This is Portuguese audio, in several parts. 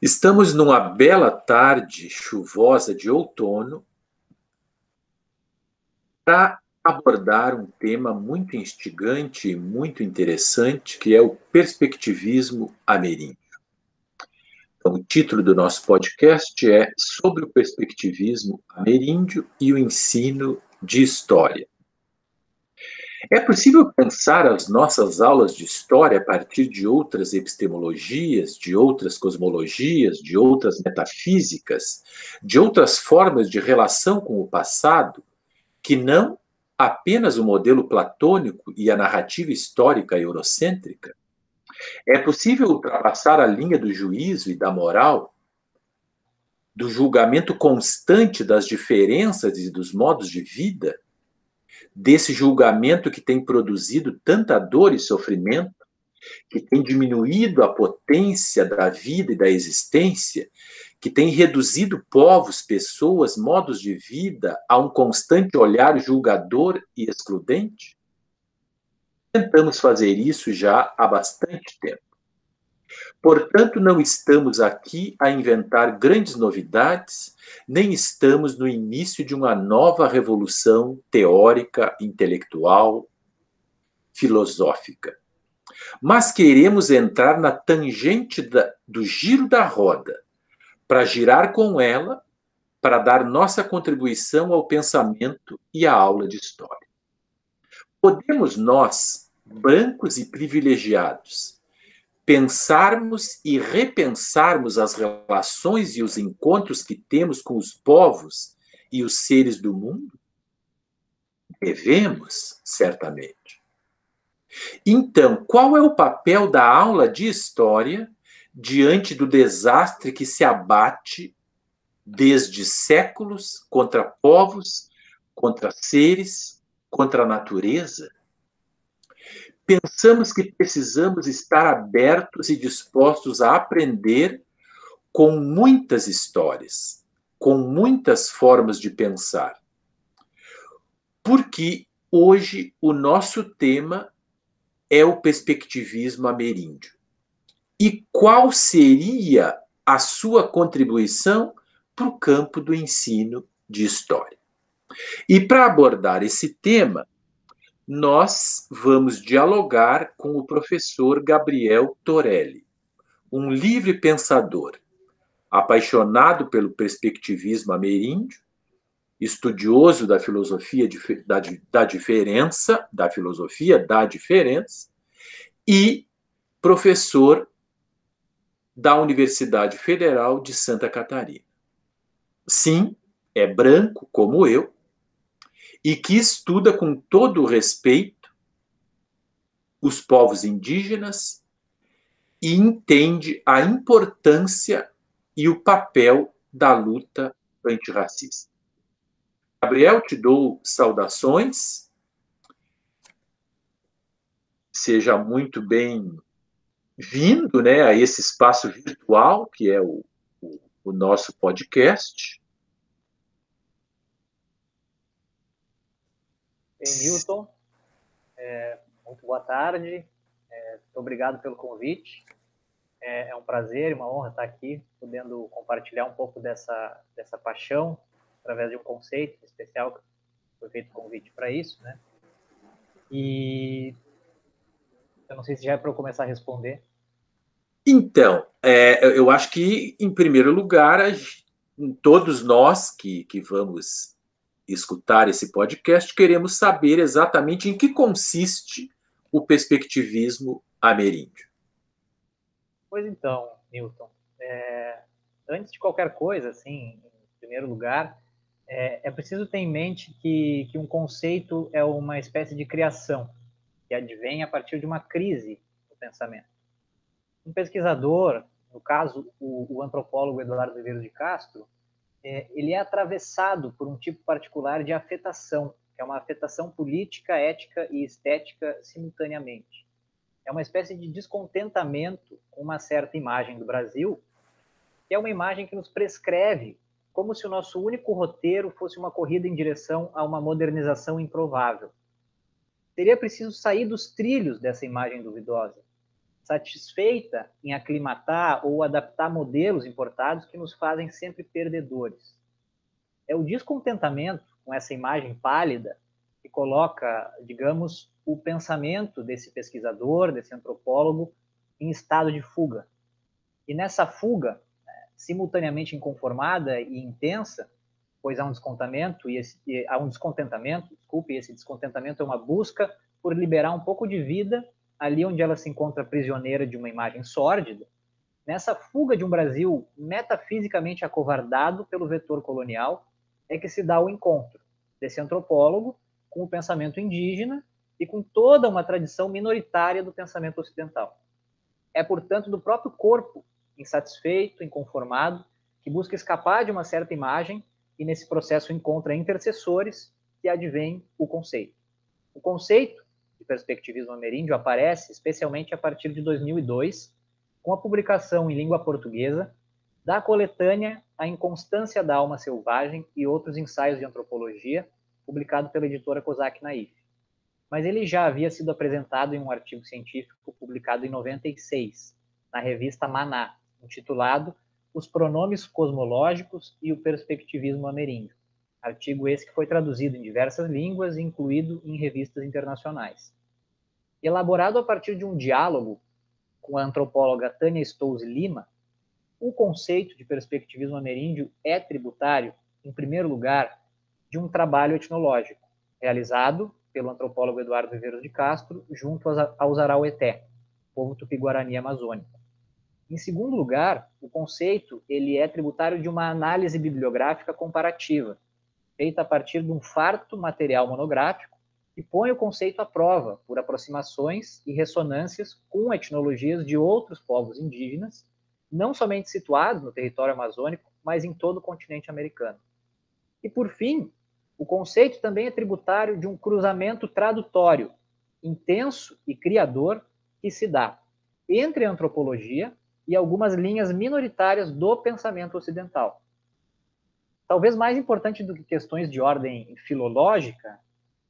Estamos numa bela tarde chuvosa de outono para abordar um tema muito instigante e muito interessante, que é o perspectivismo ameríndio. Então, o título do nosso podcast é Sobre o perspectivismo ameríndio e o ensino de história. É possível pensar as nossas aulas de história a partir de outras epistemologias, de outras cosmologias, de outras metafísicas, de outras formas de relação com o passado, que não apenas o modelo platônico e a narrativa histórica eurocêntrica? É possível ultrapassar a linha do juízo e da moral, do julgamento constante das diferenças e dos modos de vida? Desse julgamento que tem produzido tanta dor e sofrimento, que tem diminuído a potência da vida e da existência, que tem reduzido povos, pessoas, modos de vida a um constante olhar julgador e excludente? Tentamos fazer isso já há bastante tempo. Portanto, não estamos aqui a inventar grandes novidades, nem estamos no início de uma nova revolução teórica, intelectual, filosófica. Mas queremos entrar na tangente da, do giro da roda, para girar com ela, para dar nossa contribuição ao pensamento e à aula de história. Podemos nós, brancos e privilegiados, pensarmos e repensarmos as relações e os encontros que temos com os povos e os seres do mundo? Devemos, certamente. Então, qual é o papel da aula de história diante do desastre que se abate desde séculos contra povos, contra seres, contra a natureza? Pensamos que precisamos estar abertos e dispostos a aprender com muitas histórias, com muitas formas de pensar. Porque hoje o nosso tema é o perspectivismo ameríndio. E qual seria a sua contribuição para o campo do ensino de história? E para abordar esse tema, nós vamos dialogar com o professor Gabriel Torelli, um livre pensador, apaixonado pelo perspectivismo ameríndio, estudioso da filosofia da, da diferença, da filosofia da diferença, e professor da Universidade Federal de Santa Catarina. Sim, é branco como eu, e que estuda com todo o respeito os povos indígenas e entende a importância e o papel da luta antirracista. Gabriel, te dou saudações. Seja muito bem-vindo né, a esse espaço virtual que é o, o, o nosso podcast. Bem, Newton, é, muito boa tarde, é, muito obrigado pelo convite. É, é, um prazer e uma honra estar aqui, podendo compartilhar um pouco dessa, dessa paixão através de um conceito especial que foi feito convite para isso, né? E eu não sei se já é para eu começar a responder. Então, é, eu acho que, em primeiro lugar, todos nós que, que vamos escutar esse podcast, queremos saber exatamente em que consiste o perspectivismo ameríndio. Pois então, Newton, é, antes de qualquer coisa, assim, em primeiro lugar, é, é preciso ter em mente que, que um conceito é uma espécie de criação que advém a partir de uma crise do pensamento. Um pesquisador, no caso o, o antropólogo Eduardo Ribeiro de Castro, é, ele é atravessado por um tipo particular de afetação, que é uma afetação política, ética e estética simultaneamente. É uma espécie de descontentamento com uma certa imagem do Brasil, que é uma imagem que nos prescreve como se o nosso único roteiro fosse uma corrida em direção a uma modernização improvável. Seria preciso sair dos trilhos dessa imagem duvidosa, satisfeita em aclimatar ou adaptar modelos importados que nos fazem sempre perdedores. É o descontentamento com essa imagem pálida que coloca, digamos, o pensamento desse pesquisador, desse antropólogo, em estado de fuga. E nessa fuga, né, simultaneamente inconformada e intensa, pois há um descontamento e, esse, há um descontentamento, desculpe, esse descontentamento é uma busca por liberar um pouco de vida ali onde ela se encontra prisioneira de uma imagem sórdida, nessa fuga de um Brasil metafisicamente acovardado pelo vetor colonial, é que se dá o encontro desse antropólogo com o pensamento indígena e com toda uma tradição minoritária do pensamento ocidental. É, portanto, do próprio corpo insatisfeito, inconformado, que busca escapar de uma certa imagem e nesse processo encontra intercessores que advém o conceito. O conceito de perspectivismo ameríndio aparece especialmente a partir de 2002, com a publicação em língua portuguesa da coletânea A Inconstância da Alma Selvagem e outros ensaios de antropologia, publicado pela editora Kozak Naif. Mas ele já havia sido apresentado em um artigo científico publicado em 96, na revista Maná, intitulado Os Pronomes Cosmológicos e o Perspectivismo Ameríndio. Artigo esse que foi traduzido em diversas línguas e incluído em revistas internacionais. Elaborado a partir de um diálogo com a antropóloga Tânia Stouze Lima, o conceito de perspectivismo ameríndio é tributário, em primeiro lugar, de um trabalho etnológico, realizado pelo antropólogo Eduardo Viveiros de Castro, junto aos Araueté, povo tupi-guarani amazônico. Em segundo lugar, o conceito ele é tributário de uma análise bibliográfica comparativa, feita a partir de um farto material monográfico que põe o conceito à prova por aproximações e ressonâncias com etnologias de outros povos indígenas, não somente situados no território amazônico, mas em todo o continente americano. E por fim, o conceito também é tributário de um cruzamento tradutório intenso e criador que se dá entre a antropologia e algumas linhas minoritárias do pensamento ocidental. Talvez mais importante do que questões de ordem filológica,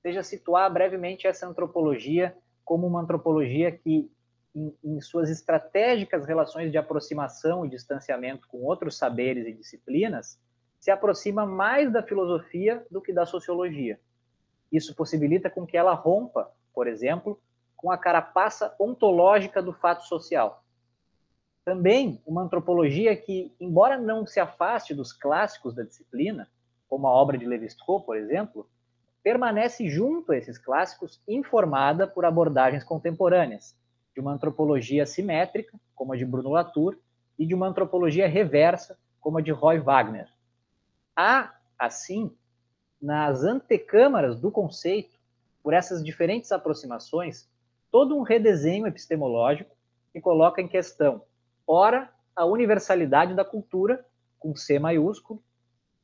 seja situar brevemente essa antropologia como uma antropologia que, em, em, suas estratégicas relações de aproximação e distanciamento com outros saberes e disciplinas, se aproxima mais da filosofia do que da sociologia. Isso possibilita com que ela rompa, por exemplo, com a carapaça ontológica do fato social também uma antropologia que, embora não se afaste dos clássicos da disciplina, como a obra de Levi-Strauss, por exemplo, permanece junto a esses clássicos informada por abordagens contemporâneas, de uma antropologia simétrica, como a de Bruno Latour, e de uma antropologia reversa, como a de Roy Wagner. Há, assim, nas antecâmaras do conceito, por essas diferentes aproximações, todo um redesenho epistemológico que coloca em questão ora a universalidade da cultura, com C maiúsculo,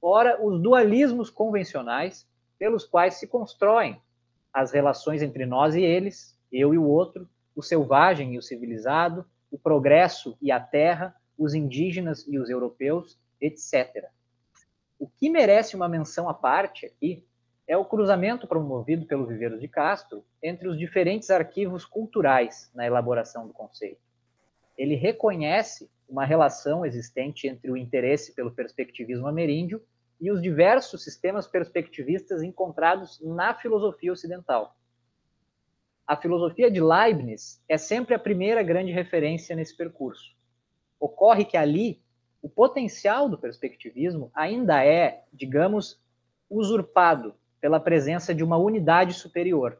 ora os dualismos convencionais pelos quais se constroem as relações entre nós e eles, eu e o outro, o selvagem e o civilizado, o progresso e a terra, os indígenas e os europeus, etc. O que merece uma menção à parte aqui é o cruzamento promovido pelo Viveiros de Castro entre os diferentes arquivos culturais na elaboração do conceito ele reconhece uma relação existente entre o interesse pelo perspectivismo ameríndio e os diversos sistemas perspectivistas encontrados na filosofia ocidental. A filosofia de Leibniz é sempre a primeira grande referência nesse percurso. Ocorre que ali o potencial do perspectivismo ainda é, digamos, usurpado pela presença de uma unidade superior.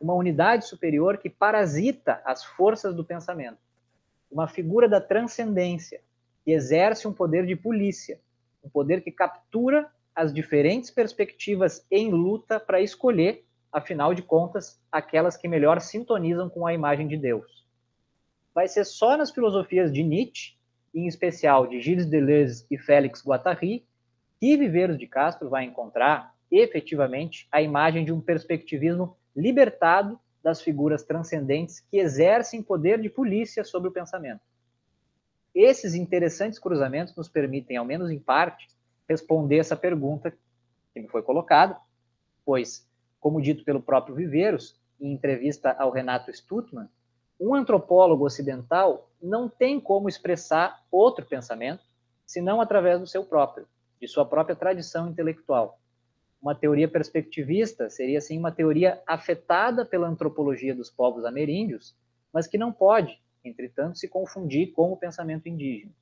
Uma unidade superior que parasita as forças do pensamento uma figura da transcendência, que exerce um poder de polícia, um poder que captura as diferentes perspectivas em luta para escolher, afinal de contas, aquelas que melhor sintonizam com a imagem de Deus. Vai ser só nas filosofias de Nietzsche, em especial de Gilles Deleuze e Félix Guattari, que Viveiros de Castro vai encontrar, efetivamente, a imagem de um perspectivismo libertado das figuras transcendentes que exercem poder de polícia sobre o pensamento. Esses interessantes cruzamentos nos permitem, ao menos em parte, responder essa pergunta que me foi colocada, pois, como dito pelo próprio Viveiros, em entrevista ao Renato Stutman, um antropólogo ocidental não tem como expressar outro pensamento senão através do seu próprio, de sua própria tradição intelectual. Uma teoria perspectivista seria, assim, uma teoria afetada pela antropologia dos povos ameríndios, mas que não pode, entretanto, se confundir com o pensamento indígena.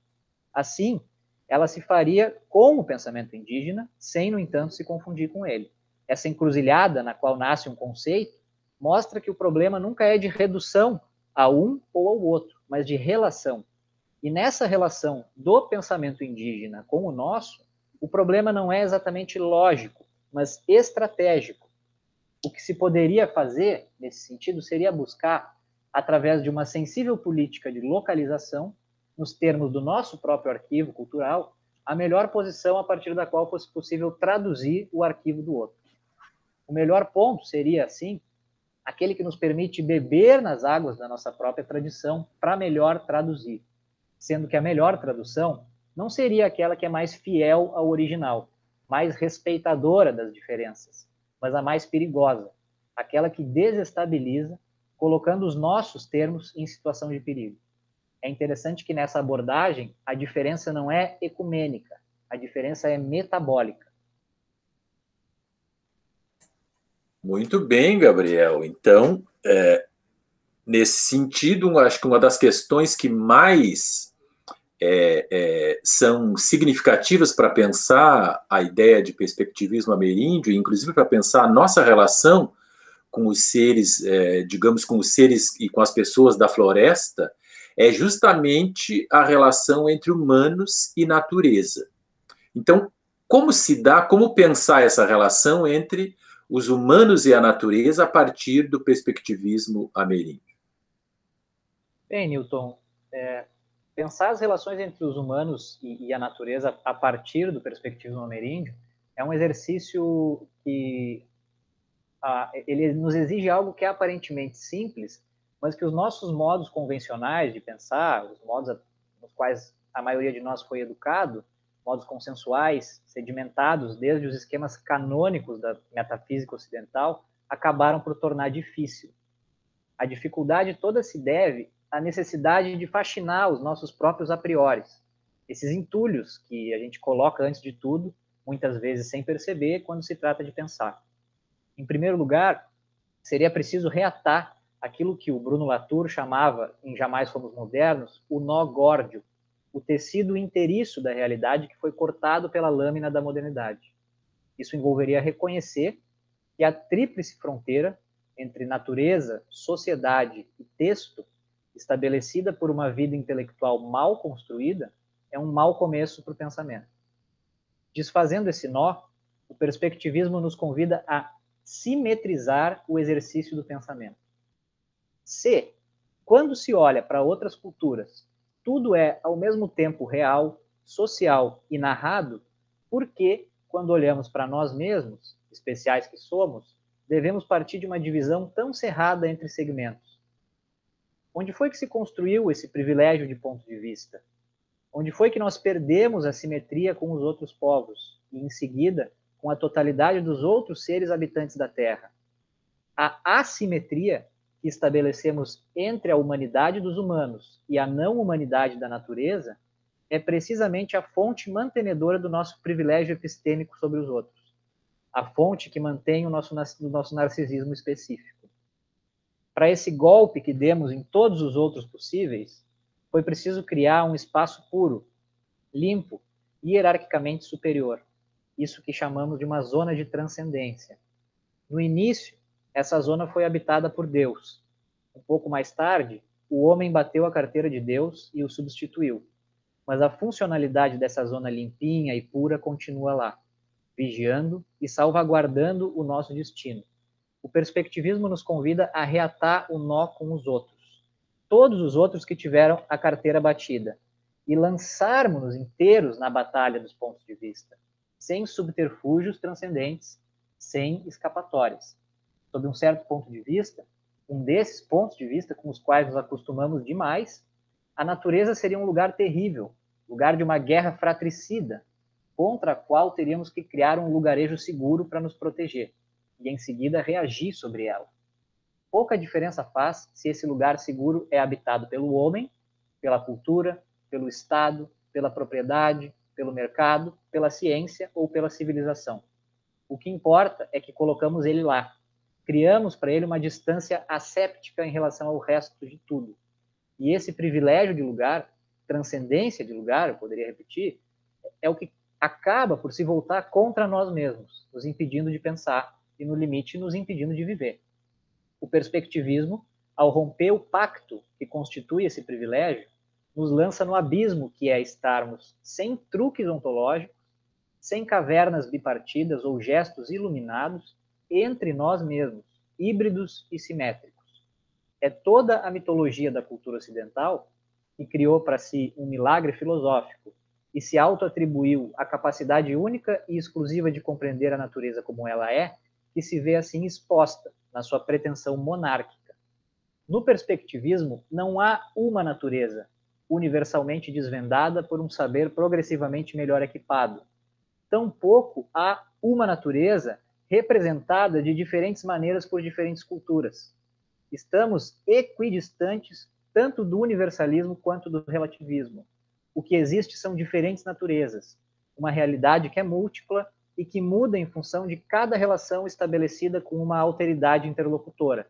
Assim, ela se faria com o pensamento indígena, sem, no entanto, se confundir com ele. Essa encruzilhada na qual nasce um conceito mostra que o problema nunca é de redução a um ou ao outro, mas de relação. E nessa relação do pensamento indígena com o nosso, o problema não é exatamente lógico, mas estratégico. O que se poderia fazer nesse sentido seria buscar, através de uma sensível política de localização, nos termos do nosso próprio arquivo cultural, a melhor posição a partir da qual fosse possível traduzir o arquivo do outro. O melhor ponto seria, assim, aquele que nos permite beber nas águas da nossa própria tradição para melhor traduzir, sendo que a melhor tradução não seria aquela que é mais fiel ao original, mais respeitadora das diferenças, mas a mais perigosa, aquela que desestabiliza, colocando os nossos termos em situação de perigo é interessante que nessa abordagem a diferença não é ecumênica, a diferença é metabólica. Muito bem, Gabriel. Então, é, nesse sentido, acho que uma das questões que mais é, é, são significativas para pensar a ideia de perspectivismo ameríndio, inclusive para pensar a nossa relação com os seres, é, digamos, com os seres e com as pessoas da floresta, é justamente a relação entre humanos e natureza. Então, como se dá, como pensar essa relação entre os humanos e a natureza a partir do perspectivismo ameríndio? Bem, Newton, é, pensar as relações entre os humanos e, e, a natureza a partir do perspectivismo ameríndio é um exercício que a, ele nos exige algo que é aparentemente simples, mas que os nossos modos convencionais de pensar, os modos nos quais a maioria de nós foi educado, modos consensuais, sedimentados desde os esquemas canônicos da metafísica ocidental, acabaram por tornar difícil. A dificuldade toda se deve à necessidade de fascinar os nossos próprios a priori, esses entulhos que a gente coloca antes de tudo, muitas vezes sem perceber, quando se trata de pensar. Em primeiro lugar, seria preciso reatar aquilo que o Bruno Latour chamava, em Jamais Fomos Modernos, o nó górdio, o tecido inteiriço da realidade que foi cortado pela lâmina da modernidade. Isso envolveria reconhecer que a tríplice fronteira entre natureza, sociedade e texto, estabelecida por uma vida intelectual mal construída, é um mau começo para o pensamento. Desfazendo esse nó, o perspectivismo nos convida a simetrizar o exercício do pensamento se, quando se olha para outras culturas, tudo é ao mesmo tempo real, social e narrado, por que, quando olhamos para nós mesmos, especiais que somos, devemos partir de uma divisão tão cerrada entre segmentos? Onde foi que se construiu esse privilégio de ponto de vista? Onde foi que nós perdemos a simetria com os outros povos e, em seguida, com a totalidade dos outros seres habitantes da Terra? A assimetria que estabelecemos entre a humanidade dos humanos e a não humanidade da natureza é precisamente a fonte mantenedora do nosso privilégio epistêmico sobre os outros, a fonte que mantém o nosso, o nosso narcisismo específico. Para esse golpe que demos em todos os outros possíveis, foi preciso criar um espaço puro, limpo e hierarquicamente superior, isso que chamamos de uma zona de transcendência. No início, essa zona foi habitada por Deus. Um pouco mais tarde, o homem bateu a carteira de Deus e o substituiu. Mas a funcionalidade dessa zona limpinha e pura continua lá, vigiando e salvaguardando o nosso destino. O perspectivismo nos convida a reatar o nó com os outros, todos os outros que tiveram a carteira batida, e lançarmos-nos inteiros na batalha dos pontos de vista, sem subterfúgios transcendentes, sem escapatórias. Sob um certo ponto de vista, um desses pontos de vista com os quais nos acostumamos demais, a natureza seria um lugar terrível, lugar de uma guerra fratricida, contra a qual teríamos que criar um lugarejo seguro para nos proteger e em seguida reagir sobre ela. pouca diferença faz se esse lugar seguro é habitado pelo homem, pela cultura, pelo Estado, pela propriedade, pelo mercado, pela ciência ou pela civilização. O que importa é que colocamos ele lá. Criamos para ele uma distância asséptica em relação ao resto de tudo. E esse privilégio de lugar, transcendência de lugar, eu poderia repetir, é o que acaba por se voltar contra nós mesmos, nos impedindo de pensar e, no limite, nos impedindo de viver. O perspectivismo, ao romper o pacto que constitui esse privilégio, nos lança no abismo que é estarmos sem truques ontológicos, sem cavernas bipartidas ou gestos iluminados, entre nós mesmos, híbridos e simétricos. É toda a mitologia da cultura ocidental que criou para si um milagre filosófico e se auto-atribuiu a capacidade única e exclusiva de compreender a natureza como ela é, que se vê assim exposta na sua pretensão monárquica. No perspectivismo, não há uma natureza universalmente desvendada por um saber progressivamente melhor equipado. Tampouco há uma natureza representada de diferentes maneiras por diferentes culturas. Estamos equidistantes tanto do universalismo quanto do relativismo o que existe são diferentes naturezas, uma realidade que é múltipla e que muda em função de cada relação estabelecida com uma alteridade interlocutora.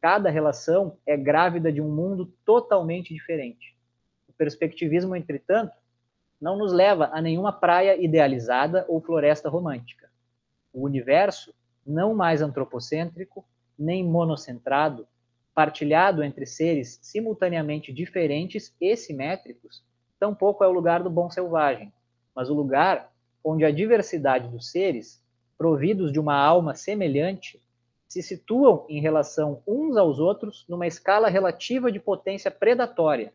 Cada relação é grávida de um mundo totalmente diferente. O perspectivismo, entretanto, não nos leva a nenhuma praia idealizada ou floresta romântica. O universo, não mais antropocêntrico, nem monocentrado, partilhado entre seres simultaneamente diferentes e simétricos, tampouco é o lugar do bom selvagem, mas o lugar onde a diversidade dos seres, providos de uma alma semelhante, se situam em relação uns aos outros numa escala relativa de potência predatória.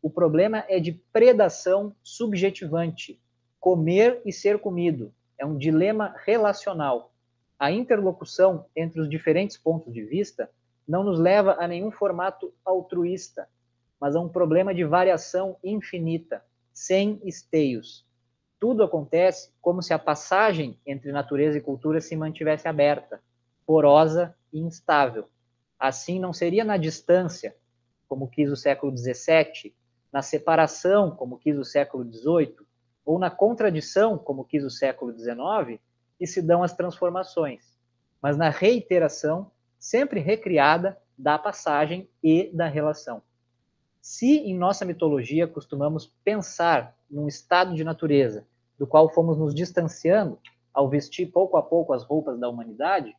O problema é de predação subjetivante. Comer e ser comido é um dilema relacional. A interlocução entre os diferentes pontos de vista não nos leva a nenhum formato altruísta, mas a um problema de variação infinita, sem esteios. Tudo acontece como se a passagem entre natureza e cultura se mantivesse aberta, porosa e instável. Assim, não seria na distância, como quis o século XVII, na separação, como quis o século XVIII, ou na contradição, como quis o século XIX, que se dão as transformações, mas na reiteração, sempre recriada, da passagem e da relação. Se em nossa mitologia costumamos pensar num estado de natureza do qual fomos nos distanciando ao vestir pouco a pouco as roupas da humanidade,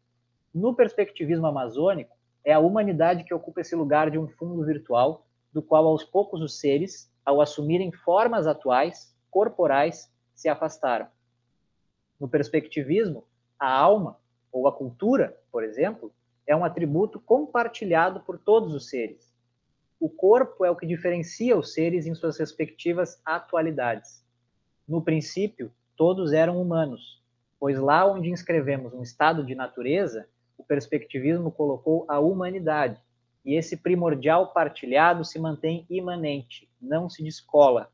no perspectivismo amazônico, é a humanidade que ocupa esse lugar de um fundo virtual, do qual aos poucos os seres, ao assumirem formas atuais, corporais, se afastaram. No perspectivismo, a alma, ou a cultura, por exemplo, é um atributo compartilhado por todos os seres o corpo é o que diferencia os seres em suas respectivas atualidades. No princípio, todos eram humanos, pois lá onde inscrevemos um estado de natureza, o perspectivismo colocou a humanidade, e esse primordial partilhado se mantém imanente, não se descola.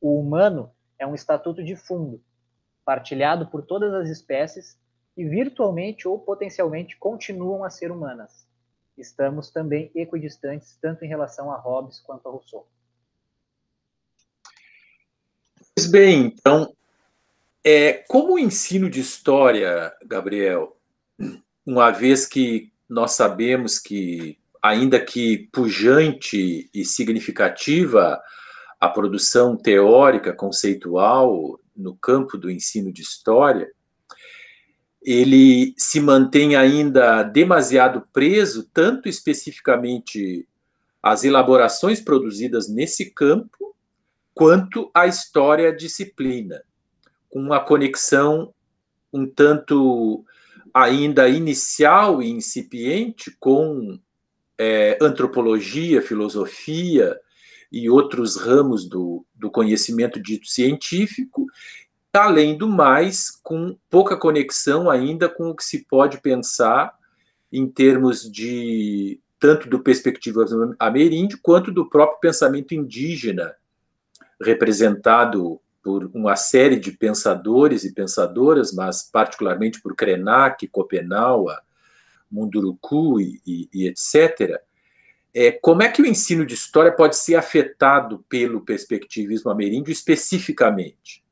O humano é um estatuto de fundo, partilhado por todas as espécies e virtualmente ou potencialmente continuam a ser humanas estamos também equidistantes, tanto em relação a Hobbes quanto a Rousseau. Pois bem, então, é, como o ensino de história, Gabriel, uma vez que nós sabemos que, ainda que pujante e significativa, a produção teórica, conceitual no campo do ensino de história, ele se mantém ainda demasiado preso, tanto especificamente às elaborações produzidas nesse campo, quanto à história disciplina, com uma conexão um tanto ainda inicial e incipiente com é, antropologia, filosofia e outros ramos do, do conhecimento dito científico, além do mais, com pouca conexão ainda com o que se pode pensar em termos de tanto do perspectiva ameríndio quanto do próprio pensamento indígena, representado por uma série de pensadores e pensadoras, mas particularmente por Krenak, Kopenawa, Munduruku e, e, e etc., é, como é que o ensino de história pode ser afetado pelo perspectivismo ameríndio especificamente?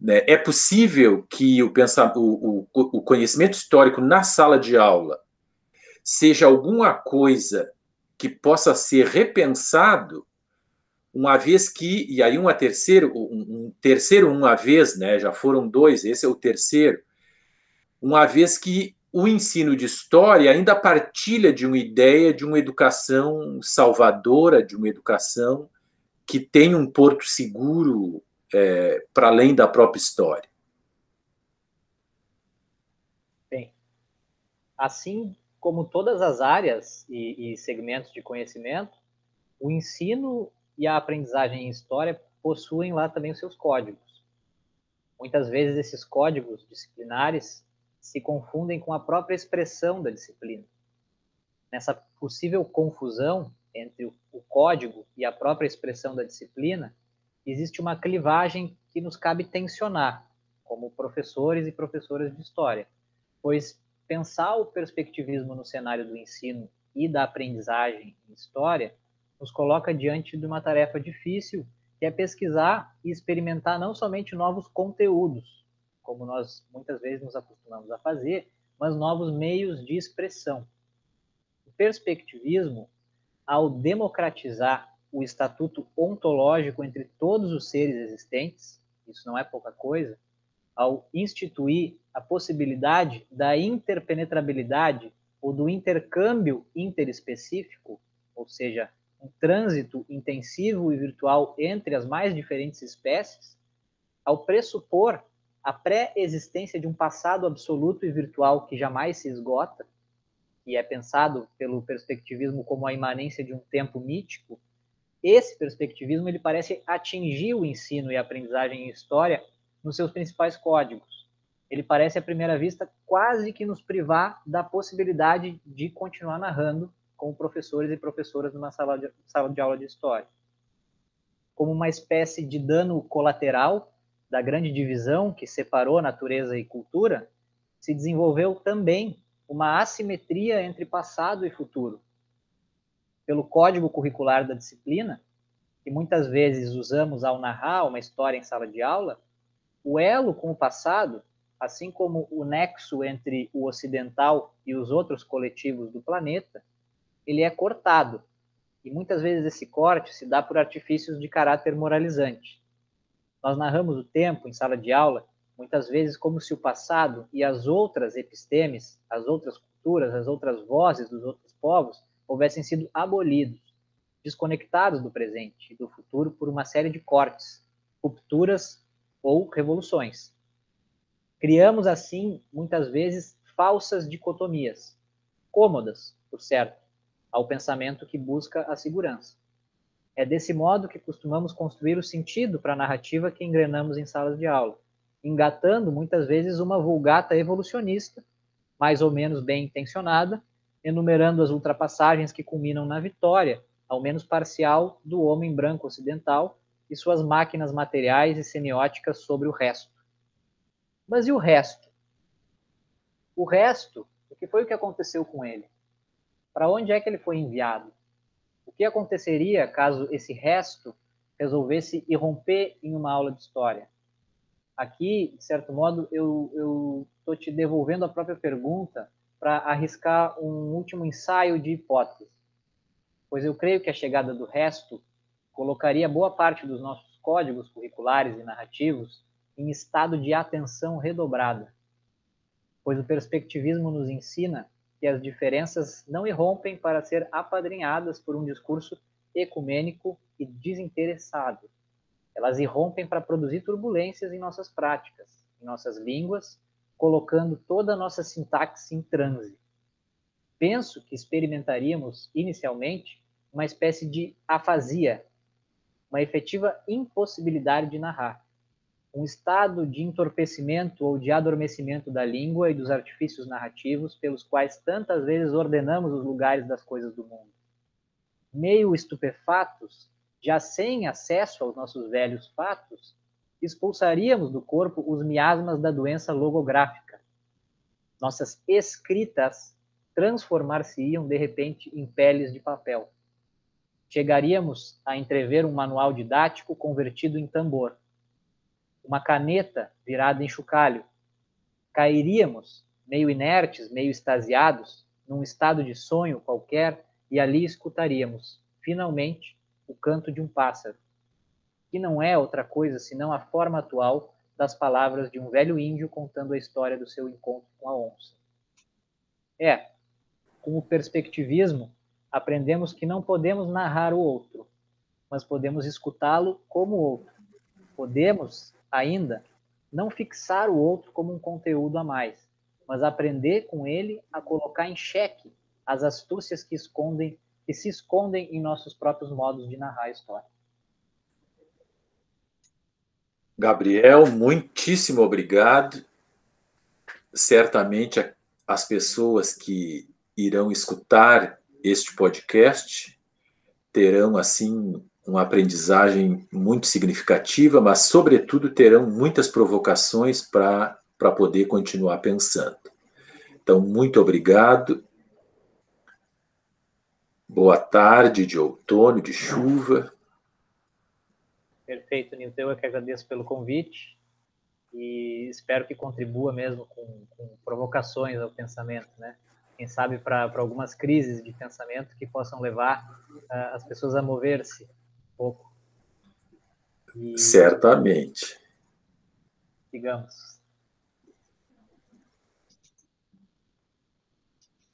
Né? É possível que o, pensar, o, o, o conhecimento histórico na sala de aula seja alguma coisa que possa ser repensado uma vez que, e aí uma terceiro, um, um terceiro uma vez, né, já foram dois, esse é o terceiro, uma vez que o ensino de história ainda partilha de uma ideia de uma educação salvadora, de uma educação que tem um porto seguro é, para além da própria história. Bem, assim como todas as áreas e, e segmentos de conhecimento, o ensino e a aprendizagem em história possuem lá também os seus códigos. Muitas vezes esses códigos disciplinares se confundem com a própria expressão da disciplina. Nessa possível confusão entre o código e a própria expressão da disciplina, existe uma clivagem que nos cabe tensionar, como professores e professoras de história, pois pensar o perspectivismo no cenário do ensino e da aprendizagem em história nos coloca diante de uma tarefa difícil, que é pesquisar e experimentar não somente novos conteúdos, como nós muitas vezes nos acostumamos a fazer, mas novos meios de expressão. O perspectivismo, ao democratizar o estatuto ontológico entre todos os seres existentes, isso não é pouca coisa, ao instituir a possibilidade da interpenetrabilidade ou do intercâmbio interespecífico, ou seja, um trânsito intensivo e virtual entre as mais diferentes espécies, ao pressupor a pré-existência de um passado absoluto e virtual que jamais se esgota, e é pensado pelo perspectivismo como a imanência de um tempo mítico, esse perspectivismo ele parece atingir o ensino e a aprendizagem em história nos seus principais códigos. Ele parece, à primeira vista, quase que nos privar da possibilidade de continuar narrando como professores e professoras numa sala de, sala de aula de história. Como uma espécie de dano colateral da grande divisão que separou natureza e cultura, se desenvolveu também uma assimetria entre passado e futuro. Pelo código curricular da disciplina, que muitas vezes usamos ao narrar uma história em sala de aula, o elo com o passado, assim como o nexo entre o ocidental e os outros coletivos do planeta, ele é cortado. E muitas vezes esse corte se dá por artifícios de caráter moralizante. Nós narramos o tempo em sala de aula, muitas vezes como se o passado e as outras epistemes, as outras culturas, as outras vozes dos outros povos houvessem sido abolidos, desconectados do presente e do futuro por uma série de cortes, rupturas ou revoluções. Criamos assim, muitas vezes, falsas dicotomias, cômodas, por certo, ao pensamento que busca a segurança. É desse modo que costumamos construir o sentido para a narrativa que engrenamos em salas de aula, engatando muitas vezes uma vulgata evolucionista, mais ou menos bem intencionada, enumerando as ultrapassagens que culminam na vitória, ao menos parcial, do homem branco ocidental e suas máquinas materiais e semióticas sobre o resto. Mas e o resto? O resto, o que foi o que aconteceu com ele? Para onde é que ele foi enviado? O que aconteceria caso esse resto resolvesse irromper em uma aula de história? Aqui, de certo modo, eu estou te devolvendo a própria pergunta para arriscar um último ensaio de hipótese, pois eu creio que a chegada do resto colocaria boa parte dos nossos códigos curriculares e narrativos em estado de atenção redobrada, pois o perspectivismo nos ensina que as diferenças não irrompem para ser apadrinhadas por um discurso ecumênico e desinteressado. Elas irrompem para produzir turbulências em nossas práticas, em nossas línguas, colocando toda a nossa sintaxe em transe. Penso que experimentaríamos, inicialmente, uma espécie de afasia, uma efetiva impossibilidade de narrar, um estado de entorpecimento ou de adormecimento da língua e dos artifícios narrativos pelos quais tantas vezes ordenamos os lugares das coisas do mundo. Meio estupefatos, já sem acesso aos nossos velhos fatos, expulsaríamos do corpo os miasmas da doença logográfica. Nossas escritas transformar-se-iam de repente em peles de papel. Chegaríamos a entrever um manual didático convertido em tambor, uma caneta virada em chocalho. Cairíamos, meio inertes, meio extasiados, num estado de sonho qualquer, e ali escutaríamos, finalmente, o canto de um pássaro, que não é outra coisa senão a forma atual das palavras de um velho índio contando a história do seu encontro com a onça. É, com o perspectivismo, aprendemos que não podemos narrar o outro, mas podemos escutá-lo como outro. Podemos, ainda, não fixar o outro como um conteúdo a mais, mas aprender com ele a colocar em xeque as astúcias que escondem que se escondem em nossos próprios modos de narrar a história. Gabriel, muitíssimo obrigado. Certamente as pessoas que irão escutar este podcast terão assim uma aprendizagem muito significativa, mas sobretudo terão muitas provocações para poder continuar pensando. Então, muito obrigado. Boa tarde de outono, de chuva. Perfeito, Nilton. Eu que agradeço pelo convite e espero que contribua mesmo com, com provocações ao pensamento, né? Quem sabe para algumas crises de pensamento que possam levar uh, as pessoas a mover-se pouco. E... Certamente. Digamos.